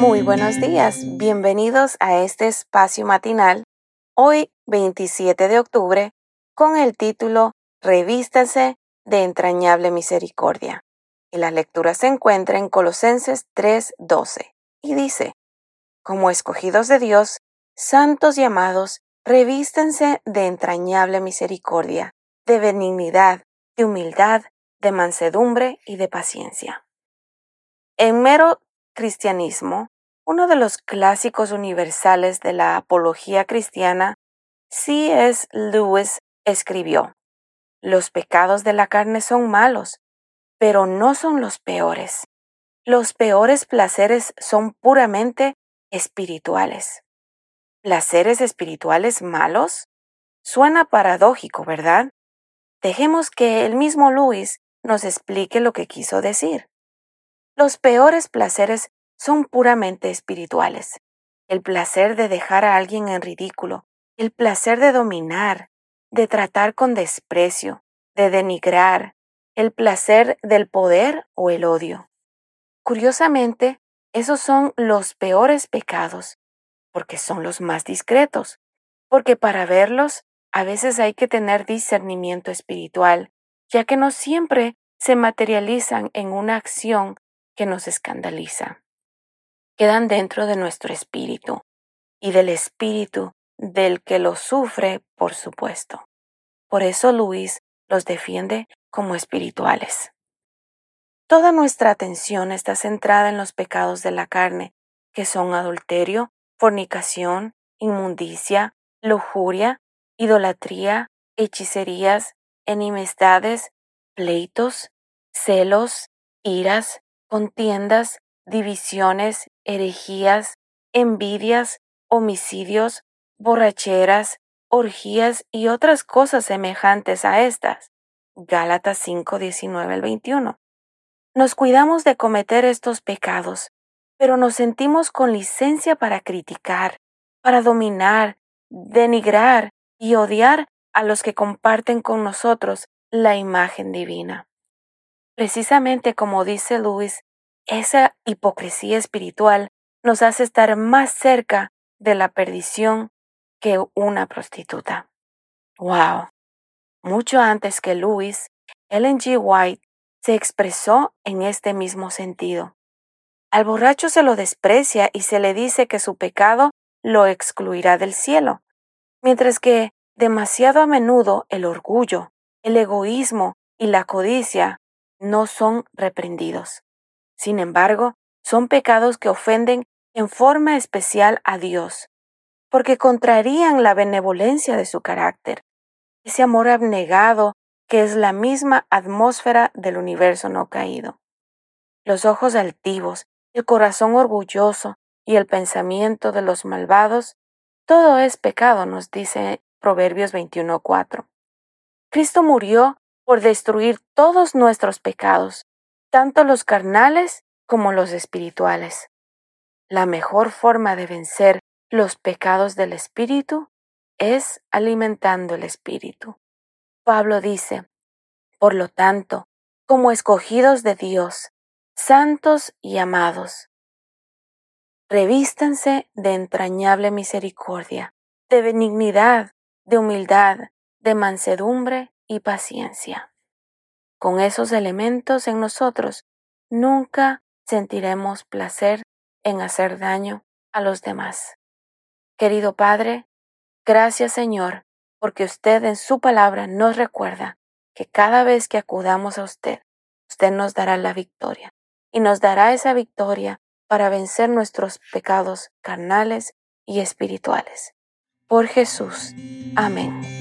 Muy buenos días, bienvenidos a este espacio matinal, hoy 27 de octubre, con el título Revístanse de entrañable misericordia. Y la lectura se encuentra en Colosenses 3:12 y dice, Como escogidos de Dios, santos y amados, revístanse de entrañable misericordia, de benignidad, de humildad, de mansedumbre y de paciencia. En mero cristianismo, uno de los clásicos universales de la apología cristiana, C.S. Lewis escribió, Los pecados de la carne son malos, pero no son los peores. Los peores placeres son puramente espirituales. ¿Placeres espirituales malos? Suena paradójico, ¿verdad? Dejemos que el mismo Luis nos explique lo que quiso decir. Los peores placeres son puramente espirituales. El placer de dejar a alguien en ridículo, el placer de dominar, de tratar con desprecio, de denigrar, el placer del poder o el odio. Curiosamente, esos son los peores pecados, porque son los más discretos, porque para verlos a veces hay que tener discernimiento espiritual, ya que no siempre se materializan en una acción que nos escandaliza. Quedan dentro de nuestro espíritu y del espíritu del que los sufre, por supuesto. Por eso Luis los defiende como espirituales. Toda nuestra atención está centrada en los pecados de la carne, que son adulterio, fornicación, inmundicia, lujuria, idolatría, hechicerías, enemistades, pleitos, celos, iras, contiendas, divisiones, herejías, envidias, homicidios, borracheras, orgías y otras cosas semejantes a estas. Gálatas 5, 19 al 21. Nos cuidamos de cometer estos pecados, pero nos sentimos con licencia para criticar, para dominar, denigrar y odiar a los que comparten con nosotros la imagen divina. Precisamente como dice Luis, esa hipocresía espiritual nos hace estar más cerca de la perdición que una prostituta. ¡Wow! Mucho antes que Luis, Ellen G. White se expresó en este mismo sentido. Al borracho se lo desprecia y se le dice que su pecado lo excluirá del cielo, mientras que demasiado a menudo el orgullo, el egoísmo y la codicia no son reprendidos. Sin embargo, son pecados que ofenden en forma especial a Dios, porque contrarían la benevolencia de su carácter, ese amor abnegado que es la misma atmósfera del universo no caído. Los ojos altivos, el corazón orgulloso y el pensamiento de los malvados, todo es pecado, nos dice Proverbios 21.4. Cristo murió por destruir todos nuestros pecados, tanto los carnales como los espirituales. La mejor forma de vencer los pecados del espíritu es alimentando el espíritu. Pablo dice, por lo tanto, como escogidos de Dios, santos y amados, revístanse de entrañable misericordia, de benignidad, de humildad, de mansedumbre y paciencia. Con esos elementos en nosotros, nunca sentiremos placer en hacer daño a los demás. Querido Padre, gracias Señor, porque usted en su palabra nos recuerda que cada vez que acudamos a usted, usted nos dará la victoria y nos dará esa victoria para vencer nuestros pecados carnales y espirituales. Por Jesús. Amén.